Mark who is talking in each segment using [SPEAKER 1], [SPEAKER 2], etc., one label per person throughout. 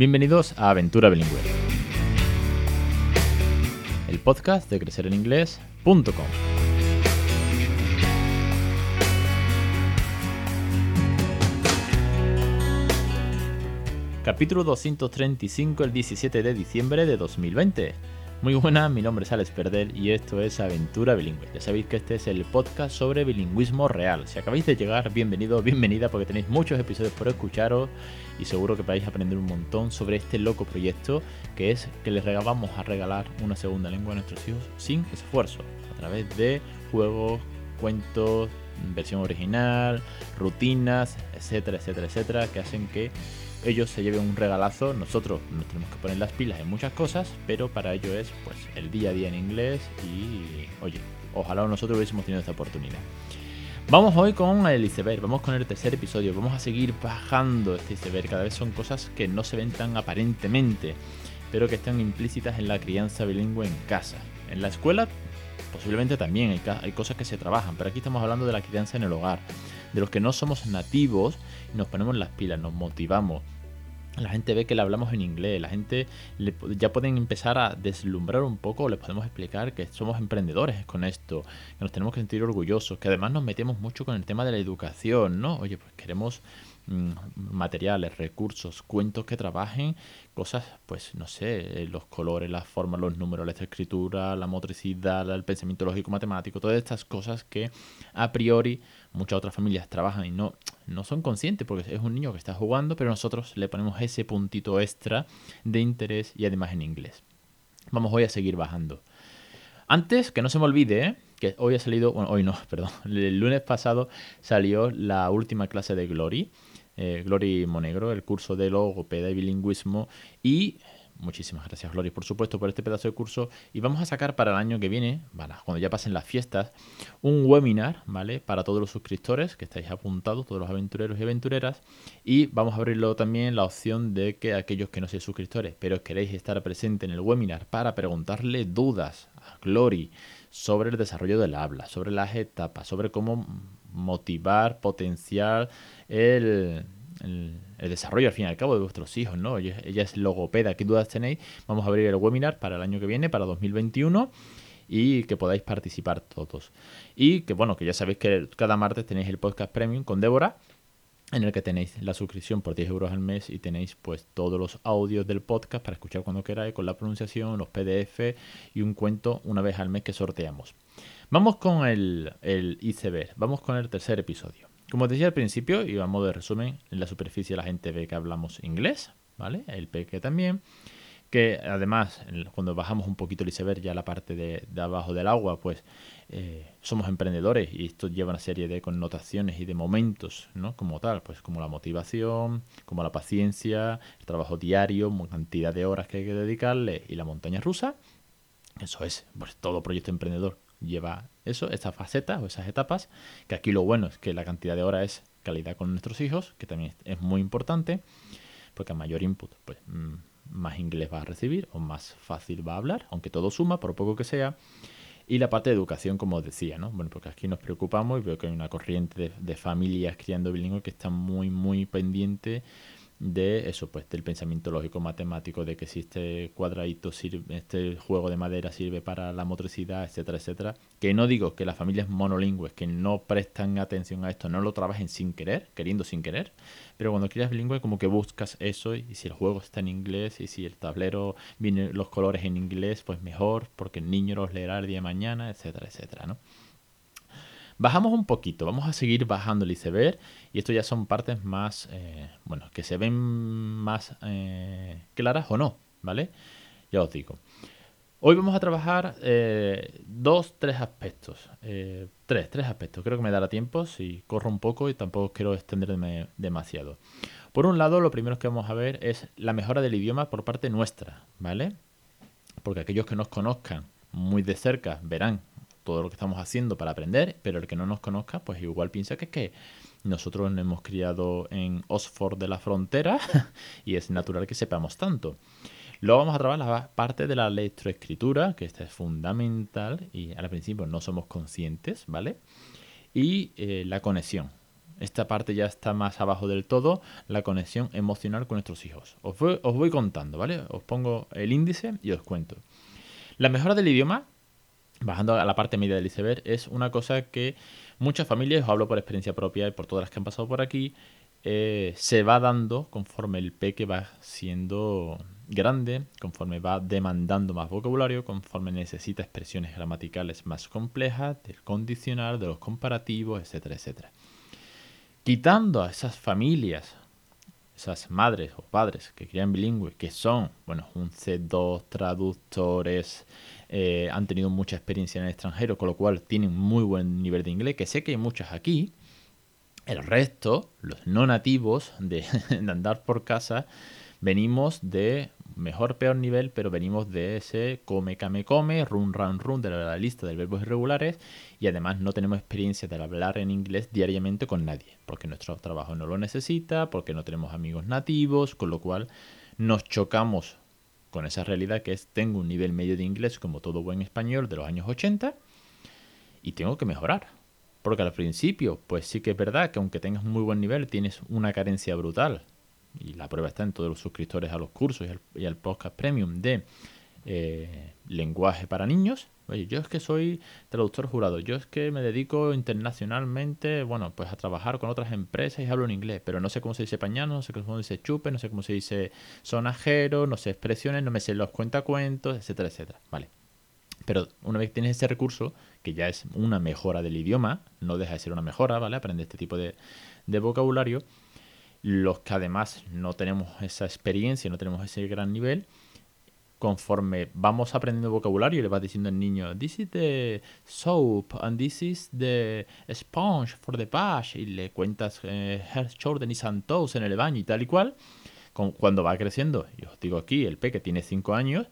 [SPEAKER 1] Bienvenidos a Aventura Bilingüe, el podcast de crecereninglés.com. Capítulo 235, el 17 de diciembre de 2020. Muy buenas, mi nombre es Alex Perder y esto es Aventura Bilingüe. Ya sabéis que este es el podcast sobre bilingüismo real. Si acabáis de llegar, bienvenido, bienvenida, porque tenéis muchos episodios por escucharos y seguro que vais aprender un montón sobre este loco proyecto que es que les regalamos a regalar una segunda lengua a nuestros hijos sin esfuerzo, a través de juegos, cuentos, versión original, rutinas, etcétera, etcétera, etcétera, que hacen que ellos se lleven un regalazo, nosotros nos tenemos que poner las pilas en muchas cosas, pero para ello es pues el día a día en inglés y oye, ojalá nosotros hubiésemos tenido esta oportunidad. Vamos hoy con el iceberg, vamos con el tercer episodio, vamos a seguir bajando este iceberg, cada vez son cosas que no se ven tan aparentemente, pero que están implícitas en la crianza bilingüe en casa. En la escuela posiblemente también hay, hay cosas que se trabajan, pero aquí estamos hablando de la crianza en el hogar de los que no somos nativos, nos ponemos las pilas, nos motivamos. La gente ve que le hablamos en inglés, la gente ya pueden empezar a deslumbrar un poco, les podemos explicar que somos emprendedores con esto, que nos tenemos que sentir orgullosos, que además nos metemos mucho con el tema de la educación, ¿no? Oye, pues queremos Mm, materiales, recursos, cuentos que trabajen cosas, pues no sé, eh, los colores, las formas, los números, la escritura, la motricidad, el pensamiento lógico matemático, todas estas cosas que a priori muchas otras familias trabajan y no, no son conscientes porque es un niño que está jugando, pero nosotros le ponemos ese puntito extra de interés y además en inglés. Vamos hoy a seguir bajando. Antes, que no se me olvide, que hoy ha salido, bueno, hoy no, perdón, el lunes pasado salió la última clase de Glory eh, Glory Monegro, el curso de logopeda y bilingüismo. Y muchísimas gracias, Glory, por supuesto, por este pedazo de curso. Y vamos a sacar para el año que viene, cuando ya pasen las fiestas, un webinar, ¿vale? Para todos los suscriptores que estáis apuntados, todos los aventureros y aventureras. Y vamos a abrirlo también la opción de que aquellos que no sean suscriptores, pero queréis estar presente en el webinar para preguntarle dudas a Glory sobre el desarrollo del habla, sobre las etapas, sobre cómo motivar, potenciar el, desarrollo al fin y al cabo de vuestros hijos, ¿no? Ella, es logopeda, ¿qué dudas tenéis? Vamos a abrir el webinar para el año que viene, para 2021 y que podáis participar todos. Y que bueno, que ya sabéis que cada martes tenéis el podcast premium con Débora, en el que tenéis la suscripción por 10 euros al mes y tenéis pues todos los audios del podcast para escuchar cuando queráis, con la pronunciación, los PDF y un cuento una vez al mes que sorteamos. Vamos con el, el vamos con el tercer episodio. Como decía al principio, y a modo de resumen, en la superficie la gente ve que hablamos inglés, ¿vale? El peque también. Que además, cuando bajamos un poquito el iceberg, ya la parte de, abajo del agua, pues eh, somos emprendedores y esto lleva una serie de connotaciones y de momentos, ¿no? Como tal, pues como la motivación, como la paciencia, el trabajo diario, cantidad de horas que hay que dedicarle y la montaña rusa. Eso es, pues todo proyecto emprendedor lleva eso, estas facetas o esas etapas, que aquí lo bueno es que la cantidad de horas es calidad con nuestros hijos, que también es muy importante, porque a mayor input, pues mm, más inglés va a recibir o más fácil va a hablar, aunque todo suma, por poco que sea. Y la parte de educación, como os decía, ¿no? Bueno, porque aquí nos preocupamos y veo que hay una corriente de, de familias criando bilingüe que está muy, muy pendiente de eso, pues del pensamiento lógico matemático, de que si este cuadradito sirve, este juego de madera sirve para la motricidad, etcétera, etcétera. Que no digo que las familias monolingües que no prestan atención a esto no lo trabajen sin querer, queriendo sin querer, pero cuando quieres bilingüe como que buscas eso y si el juego está en inglés y si el tablero viene los colores en inglés, pues mejor, porque el niño los leerá el día de mañana, etcétera, etcétera, ¿no? Bajamos un poquito, vamos a seguir bajando el iceberg y esto ya son partes más, eh, bueno, que se ven más eh, claras o no, ¿vale? Ya os digo. Hoy vamos a trabajar eh, dos, tres aspectos. tres, tres aspectos. Creo que me dará tiempo si corro un poco y tampoco quiero extenderme demasiado. Por un lado, lo primero que vamos a ver es la mejora del idioma por parte nuestra, ¿vale? Porque aquellos que nos conozcan muy de cerca verán todo lo que estamos haciendo para aprender, pero el que no nos conozca, pues igual piensa que es que nosotros nos hemos criado en Oxford de la frontera y es natural que sepamos tanto. Luego vamos a trabajar la parte de la lectoescritura, que esta es fundamental y al principio no somos conscientes, ¿vale? Y eh, la conexión. esta parte ya está más abajo del todo, la conexión emocional con nuestros hijos. Os voy, contando, ¿vale? Os pongo el índice y os cuento. La mejora del idioma, bajando a la parte media del iceberg, es una cosa que muchas familias, os hablo por experiencia propia y por todas las que han pasado por aquí, eh, se va dando conforme el peque va siendo grande, conforme va demandando más vocabulario, conforme necesita expresiones gramaticales más complejas, del condicional, de los comparativos, etcétera, etcétera. Quitando a esas familias, esas madres o padres que crían bilingües, que son, bueno, un C2, traductores, eh, han tenido mucha experiencia en el extranjero, con lo cual tienen muy buen nivel de inglés, que sé que hay muchas aquí, el resto, los no nativos de, andar por casa, venimos de mejor, peor nivel, pero venimos de ese come, came, come, run, run, run de la lista de verbos irregulares y además no tenemos experiencia de hablar en inglés diariamente con nadie, porque nuestro trabajo no lo necesita, porque no tenemos amigos nativos, con lo cual nos chocamos con esa realidad que es tengo un nivel medio de inglés como todo buen español de los años 80 y tengo que mejorar porque al principio, pues sí que es verdad que aunque tengas un muy buen nivel, tienes una carencia brutal. Y la prueba está en todos los suscriptores a los cursos y al, podcast premium de eh, lenguaje para niños. Oye, yo es que soy traductor jurado, yo es que me dedico internacionalmente, bueno, pues a trabajar con otras empresas y hablo en inglés, pero no sé cómo se dice pañano, no sé cómo se dice chupe, no sé cómo se dice sonajero, no sé expresiones, no me sé los cuentacuentos, etcétera, etcétera. Vale, pero una vez que tienes ese recurso, que ya es una mejora del idioma, no deja de ser una mejora, ¿vale? Aprende este tipo de, vocabulario. Los que además no tenemos esa experiencia, no tenemos ese gran nivel, conforme vamos aprendiendo vocabulario, le vas diciendo al niño, this is the soap and this is the sponge for the bash, y le cuentas eh, Jordan is toes en el baño y tal y cual, cuando va creciendo, y os digo aquí, el peque tiene 5 años,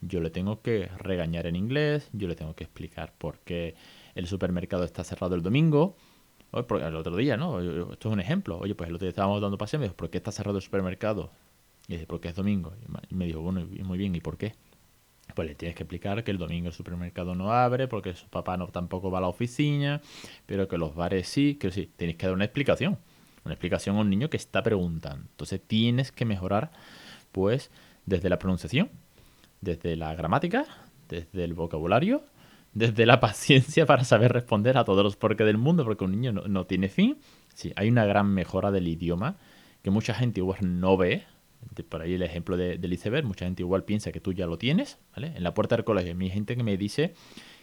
[SPEAKER 1] yo le tengo que regañar en inglés, yo le tengo que explicar por qué el supermercado está cerrado el domingo. El otro día, ¿no? Esto es un ejemplo. Oye, pues el otro día estábamos dando paseo y me dijo, ¿por qué está cerrado el supermercado? Y dice, porque es domingo. Y me dijo, bueno, muy bien, ¿y por qué? Pues le tienes que explicar que el domingo el supermercado no abre, porque su papá no tampoco va a la oficina, pero que los bares sí, que sí, tienes que dar una explicación. Una explicación a un niño que está preguntando. Entonces tienes que mejorar, pues, desde la pronunciación, desde la gramática, desde el vocabulario, desde la paciencia para saber responder a todos los porqués del mundo, porque un niño no, tiene fin. Sí, hay una gran mejora del idioma que mucha gente igual no ve. Por ahí el ejemplo de, del iceberg, mucha gente igual piensa que tú ya lo tienes, ¿vale? En la puerta del colegio, hay gente que me dice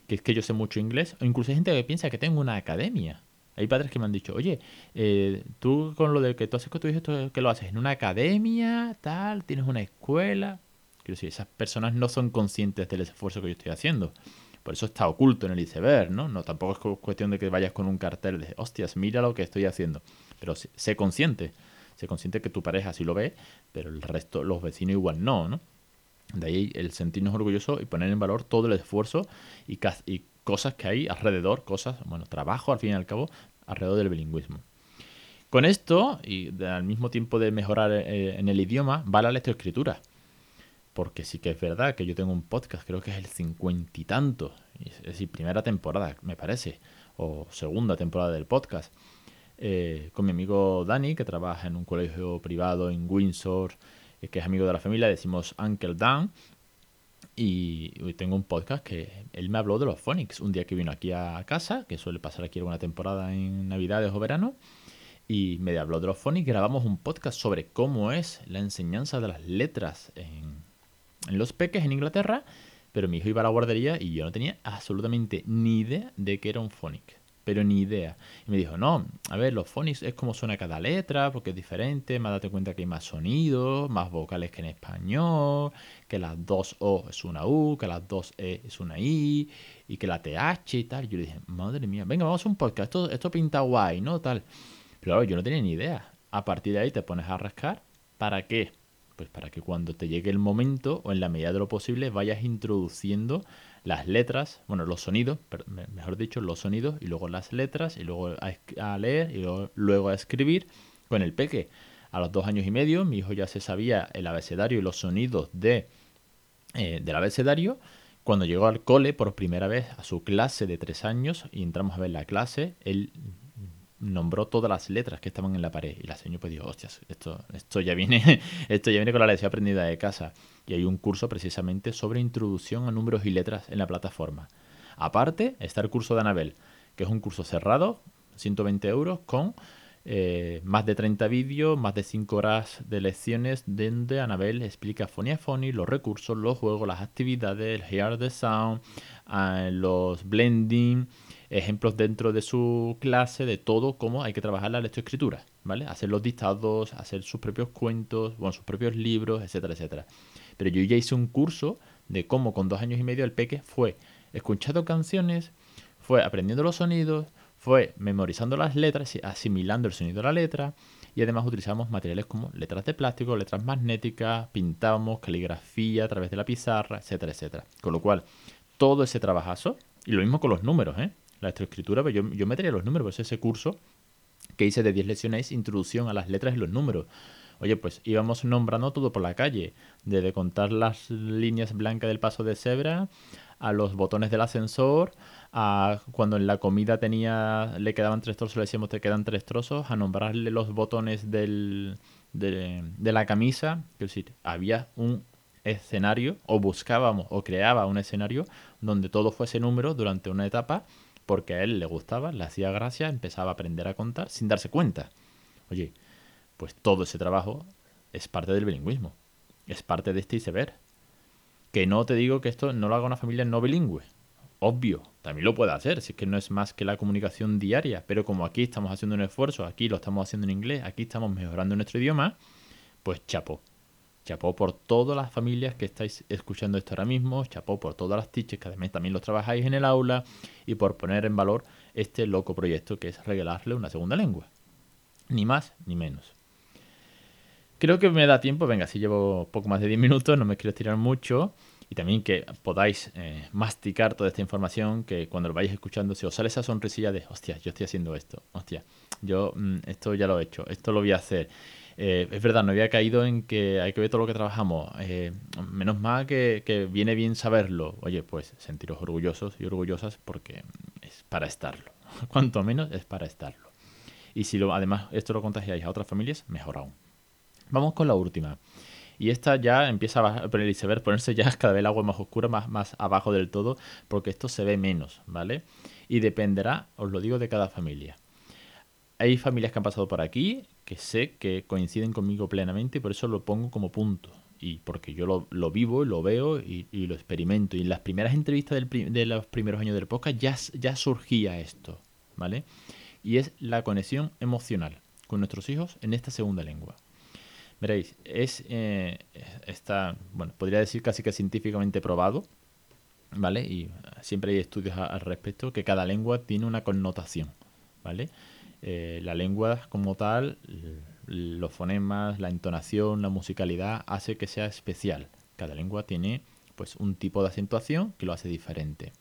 [SPEAKER 1] que es que yo sé mucho inglés, o incluso hay gente que piensa que tengo una academia. Hay padres que me han dicho, oye, eh, tú con lo de que tú haces con tu hijo, que lo haces en una academia, tal, tienes una escuela. Quiero decir, esas personas no son conscientes del esfuerzo que yo estoy haciendo. Por eso está oculto en el iceberg, ¿no? No, tampoco es cuestión de que vayas con un cartel de, hostias, mira lo que estoy haciendo. Pero sé consciente. Sé consciente que tu pareja sí lo ve, pero el resto, los vecinos igual no, ¿no? De ahí el sentirnos orgullosos y poner en valor todo el esfuerzo y, cosas que hay alrededor, cosas, bueno, trabajo al fin y al cabo, alrededor del bilingüismo. Con esto, y al mismo tiempo de mejorar eh, en el idioma, va la lectoescritura porque sí que es verdad que yo tengo un podcast, creo que es el cincuenta y tanto, es decir, primera temporada, me parece, o segunda temporada del podcast, eh, con mi amigo Dani, que trabaja en un colegio privado en Windsor, eh, que es amigo de la familia, decimos Uncle Dan, y hoy tengo un podcast que él me habló de los phonics un día que vino aquí a casa, que suele pasar aquí alguna temporada en Navidades o verano, y me habló de los phonics, grabamos un podcast sobre cómo es la enseñanza de las letras en, en los peques en Inglaterra, pero mi hijo iba a la guardería y yo no tenía absolutamente ni idea de que era un phonic. Pero ni idea. Y me dijo, no, a ver, los phonics es como suena cada letra, porque es diferente, más date cuenta que hay más sonidos, más vocales que en español, que las dos O es una U, que las dos E es una I, y que la TH y tal. yo le dije, madre mía, venga, vamos a un podcast, esto, esto pinta guay, ¿no? Tal. Pero claro, yo no tenía ni idea. A partir de ahí te pones a rascar. ¿Para qué? Pues para que cuando te llegue el momento, o en la medida de lo posible, vayas introduciendo las letras, bueno, los sonidos, mejor dicho, los sonidos, y luego las letras, y luego a, leer, y luego, a escribir con el peque. A los dos años y medio, mi hijo ya se sabía el abecedario y los sonidos de, eh, del abecedario. Cuando llegó al cole por primera vez a su clase de tres años y entramos a ver la clase, él nombró todas las letras que estaban en la pared. Y la señora pues dijo, hostias, esto, esto ya viene, esto ya viene con la lección aprendida de casa. Y hay un curso precisamente sobre introducción a números y letras en la plataforma. Aparte, está el curso de Anabel, que es un curso cerrado, 120 euros, con eh, más de 30 vídeos, más de 5 horas de lecciones donde Anabel explica Phony a Phony, los recursos, los juegos, las actividades, el Hear the Sound, los blending, ejemplos dentro de su clase de todo cómo hay que trabajar la lectoescritura, ¿vale? Hacer los dictados, hacer sus propios cuentos, bueno, sus propios libros, etcétera, etcétera. Pero yo ya hice un curso de cómo con dos años y medio el peque fue escuchando canciones, fue aprendiendo los sonidos, fue memorizando las letras asimilando el sonido de la letra y además utilizamos materiales como letras de plástico, letras magnéticas, pintábamos caligrafía a través de la pizarra, etcétera, etcétera. Con lo cual, todo ese trabajazo, y lo mismo con los números, ¿eh? La escritura, pues yo, yo metería los números, pues ese curso que hice de 10 lecciones, introducción a las letras y los números. Oye, pues íbamos nombrando todo por la calle, desde contar las líneas blancas del paso de cebra a los botones del ascensor, a cuando en la comida tenía le quedaban tres trozos, le decíamos te quedan tres trozos, a nombrarle los botones del, de, la camisa, es decir, había un escenario o buscábamos o creaba un escenario donde todo fuese número durante una etapa porque a él le gustaba, le hacía gracia, empezaba a aprender a contar sin darse cuenta. Oye, pues todo ese trabajo es parte del bilingüismo, es parte de este iceberg. Que no te digo que esto no lo haga una familia no bilingüe. Obvio, también lo puede hacer, si es que no es más que la comunicación diaria, pero como aquí estamos haciendo un esfuerzo, aquí lo estamos haciendo en inglés, aquí estamos mejorando nuestro idioma, pues chapó. Chapó por todas las familias que estáis escuchando esto ahora mismo, chapó por todas las teachers que además también lo trabajáis en el aula y por poner en valor este loco proyecto que es regalarle una segunda lengua. Ni más ni menos. Creo que me da tiempo, venga, si llevo poco más de 10 minutos, no me quiero estirar mucho. Y también que podáis eh, masticar toda esta información, que cuando lo vayáis escuchando, si os sale esa sonrisilla de, hostia, yo estoy haciendo esto, hostia, yo mm, esto ya lo he hecho, esto lo voy a hacer. Eh, es verdad, no había caído en que hay que ver todo lo que trabajamos. Eh, menos mal que, viene bien saberlo. Oye, pues sentiros orgullosos y orgullosas porque es para estarlo. Cuanto menos es para estarlo. Y si además esto lo contagiáis a otras familias, mejor aún. Vamos con la última. Y esta ya empieza a ponerse ya cada vez el agua más oscura, más, más abajo del todo, porque esto se ve menos, ¿vale? Y dependerá, os lo digo, de cada familia. Hay familias que han pasado por aquí que sé que coinciden conmigo plenamente y por eso lo pongo como punto. Y porque yo lo, lo vivo, lo veo y, lo experimento. Y en las primeras entrevistas de los primeros años del podcast ya, ya surgía esto, ¿vale? Y es la conexión emocional con nuestros hijos en esta segunda lengua. Veréis, es eh, está, bueno, podría decir casi que científicamente probado, ¿vale? Y siempre hay estudios al respecto que cada lengua tiene una connotación, ¿vale? Eh, la lengua como tal, los fonemas, la entonación, la musicalidad hace que sea especial. Cada lengua tiene pues un tipo de acentuación que lo hace diferente.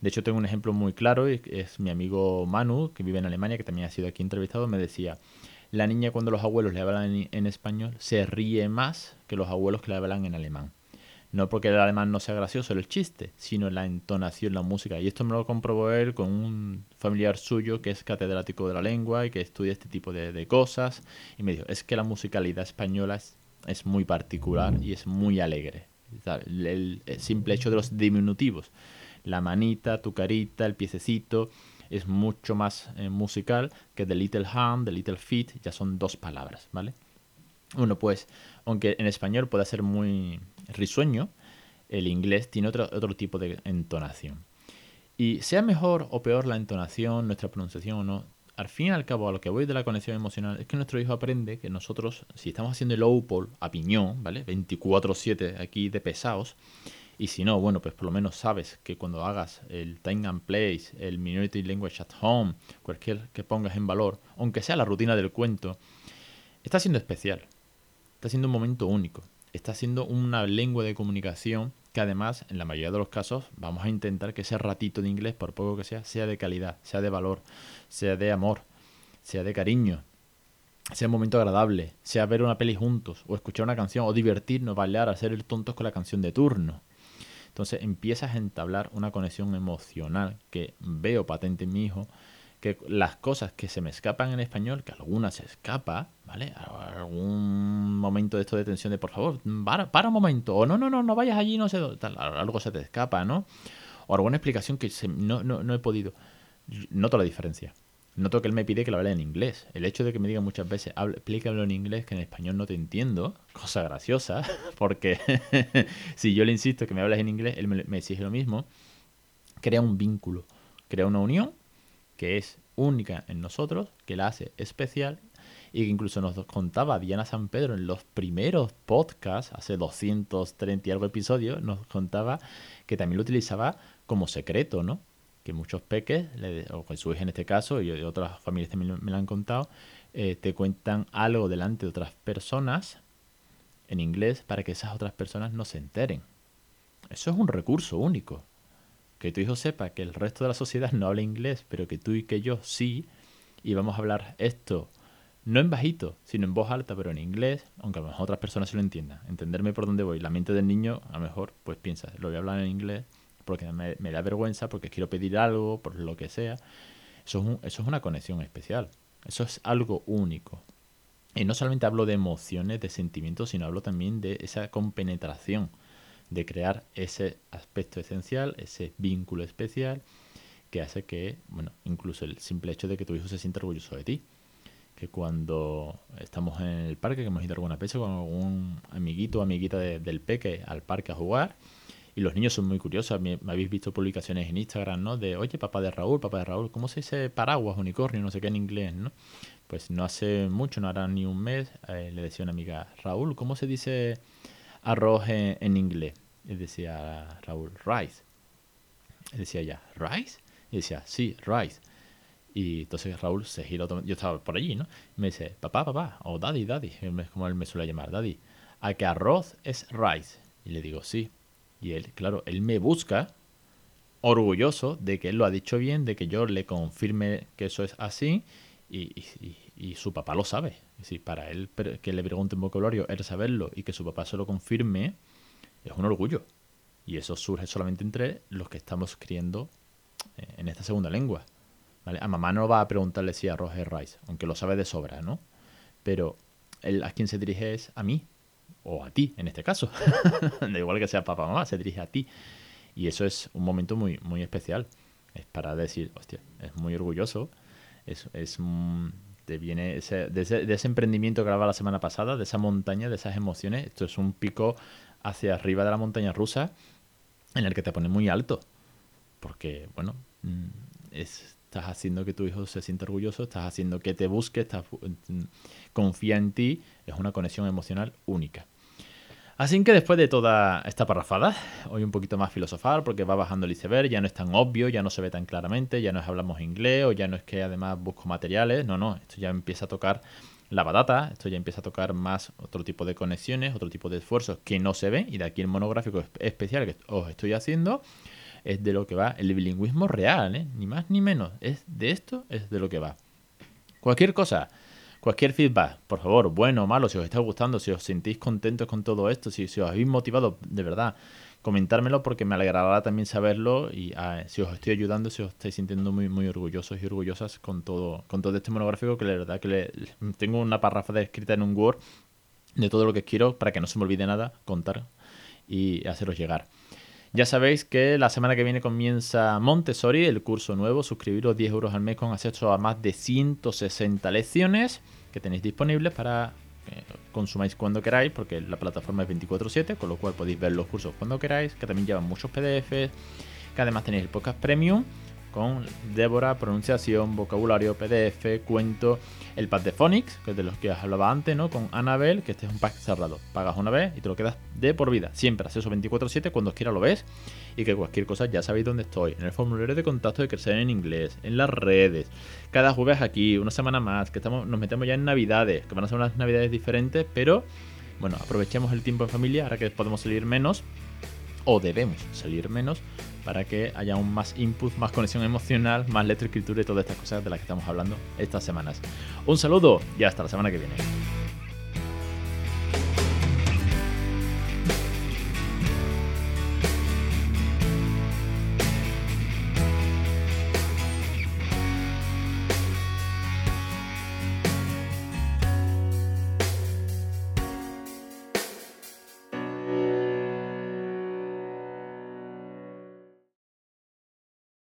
[SPEAKER 1] De hecho, tengo un ejemplo muy claro, es mi amigo Manu, que vive en Alemania, que también ha sido aquí entrevistado, me decía, la niña cuando los abuelos le hablan en, español se ríe más que los abuelos que le hablan en alemán. No porque el alemán no sea gracioso el chiste, sino la entonación, la música. Y esto me lo comprobó él con un familiar suyo que es catedrático de la lengua y que estudia este tipo de, cosas. Y me dijo, es que la musicalidad española es, muy particular y es muy alegre. el, simple hecho de los diminutivos. La manita, tu carita, el piececito es mucho más eh, musical que The Little Hand, The Little Feet, ya son dos palabras, ¿vale? Bueno, pues, aunque en español pueda ser muy risueño, el inglés tiene otro, otro tipo de entonación. Y sea mejor o peor la entonación, nuestra pronunciación o no, al fin y al cabo, a lo que voy de la conexión emocional, es que nuestro hijo aprende que nosotros, si estamos haciendo el OPOL a piñón, ¿vale? 24-7 aquí de pesados, y si no, bueno, pues por lo menos sabes que cuando hagas el time and place, el minority language at home, cualquier que pongas en valor, aunque sea la rutina del cuento, está siendo especial. Está siendo un momento único. Está siendo una lengua de comunicación que además, en la mayoría de los casos, vamos a intentar que ese ratito de inglés, por poco que sea, sea de calidad, sea de valor, sea de amor, sea de cariño, sea un momento agradable, sea ver una peli juntos, o escuchar una canción, o divertirnos, bailar, hacer el tontos con la canción de turno. Entonces empiezas a entablar una conexión emocional que veo patente en mi hijo, que las cosas que se me escapan en español, que algunas se escapa, ¿vale? Algún momento de esto de tensión de por favor, para, para un momento, o no, no, no, no vayas allí, no sé, tal, algo se te escapa, ¿no? O alguna explicación que no, no, no he podido. Noto la diferencia. Noto que él me pide que lo hable en inglés. El hecho de que me diga muchas veces, explícalo en inglés, que en español no te entiendo, cosa graciosa, porque si yo le insisto que me hables en inglés, él me, exige lo mismo, crea un vínculo, crea una unión que es única en nosotros, que la hace especial y que incluso nos contaba Diana San Pedro en los primeros podcasts, hace 230 y algo episodios, nos contaba que también lo utilizaba como secreto, ¿no? que muchos peques, o Jesús en este caso, y otras familias también me lo han contado, eh, te cuentan algo delante de otras personas en inglés para que esas otras personas no se enteren. Eso es un recurso único. Que tu hijo sepa que el resto de la sociedad no habla inglés, pero que tú y que yo sí, y vamos a hablar esto no en bajito, sino en voz alta, pero en inglés, aunque a lo mejor otras personas se lo entiendan. Entenderme por dónde voy. La mente del niño, a lo mejor, pues piensa, lo voy a hablar en inglés porque me, da vergüenza, porque quiero pedir algo, por lo que sea. Eso es, eso es una conexión especial. Eso es algo único. Y no solamente hablo de emociones, de sentimientos, sino hablo también de esa compenetración, de crear ese aspecto esencial, ese vínculo especial, que hace que, bueno, incluso el simple hecho de que tu hijo se sienta orgulloso de ti. Que cuando estamos en el parque, que hemos ido alguna vez con algún amiguito o amiguita del peque al parque a jugar, y los niños son muy curiosos. Me, habéis visto publicaciones en Instagram, ¿no? De, oye, papá de Raúl, papá de Raúl, ¿cómo se dice paraguas, unicornio, no sé qué en inglés, ¿no? Pues no hace mucho, no hará ni un mes, eh, le decía una amiga, Raúl, ¿cómo se dice arroz en, inglés? Y decía Raúl, rice. Y decía ya, ¿rice? Y decía, sí, rice. Y entonces Raúl se giró, yo estaba por allí, ¿no? Y me dice, papá, papá, o daddy, daddy, como él me suele llamar, daddy, ¿a que arroz es rice? Y le digo, sí. Y él, claro, él me busca orgulloso de que él lo ha dicho bien, de que yo le confirme que eso es así y, su papá lo sabe. Es decir, para él que le pregunte un vocabulario, él saberlo y que su papá se lo confirme es un orgullo. Y eso surge solamente entre los que estamos criando eh, en esta segunda lengua. A mamá no va a preguntarle si arroz es rice, aunque lo sabe de sobra, ¿no? Pero él a quien se dirige es a mí, o a ti en este caso. da igual que sea papá o mamá, se dirige a ti. Y eso es un momento muy, muy especial. Es para decir, hostia, es muy orgulloso. Es, es te viene de, ese, emprendimiento que hablaba la semana pasada, de esa montaña, de esas emociones. Esto es un pico hacia arriba de la montaña rusa en el que te pone muy alto. Porque, bueno, mm, estás haciendo que tu hijo se sienta orgulloso, estás haciendo que te busque, estás, mm, confía en ti. Es una conexión emocional única. Así que después de toda esta parrafada, hoy un poquito más filosofal porque va bajando el iceberg, ya no es tan obvio, ya no se ve tan claramente, ya no es hablamos inglés o ya no es que además busco materiales, no, no, esto ya empieza a tocar la batata, esto ya empieza a tocar más otro tipo de conexiones, otro tipo de esfuerzos que no se ven y de aquí el monográfico especial que os estoy haciendo es de lo que va el bilingüismo real, ¿eh? ni más ni menos, es de esto es de lo que va. Cualquier cosa Cualquier feedback, por favor, bueno o malo, si os está gustando, si os sentís contentos con todo esto, si, os habéis motivado de verdad, comentármelo porque me alegrará también saberlo y ah, si os estoy ayudando, si os estáis sintiendo muy, muy orgullosos y orgullosas con todo, con todo este monográfico que la verdad que tengo una parrafa escrita en un Word de todo lo que quiero para que no se me olvide nada, contar y haceros llegar. Ya sabéis que la semana que viene comienza Montessori, el curso nuevo. Suscribiros 10 euros al mes con acceso a más de 160 lecciones que tenéis disponibles para que consumáis cuando queráis, porque la plataforma es 24/7, con lo cual podéis ver los cursos cuando queráis, que también llevan muchos PDFs, que además tenéis el podcast premium con Débora, pronunciación, vocabulario, PDF, cuento, el pack de Phonics, que es de los que os hablaba antes, ¿no? Con Annabel, que este es un pack cerrado. Pagas una vez y te lo quedas de por vida. Siempre acceso 24-7, cuando quiera lo ves. Y que cualquier cosa ya sabéis dónde estoy. En el formulario de contacto de Crecer en Inglés, en las redes. Cada jueves aquí, una semana más, que estamos, nos metemos ya en Navidades, que van a ser unas Navidades diferentes, pero bueno, aprovechemos el tiempo en familia, ahora que podemos salir menos, o debemos salir menos, para que haya un más input, más conexión emocional, más letra, escritura y todas estas cosas de las que estamos hablando estas semanas. Un saludo y hasta la semana que viene.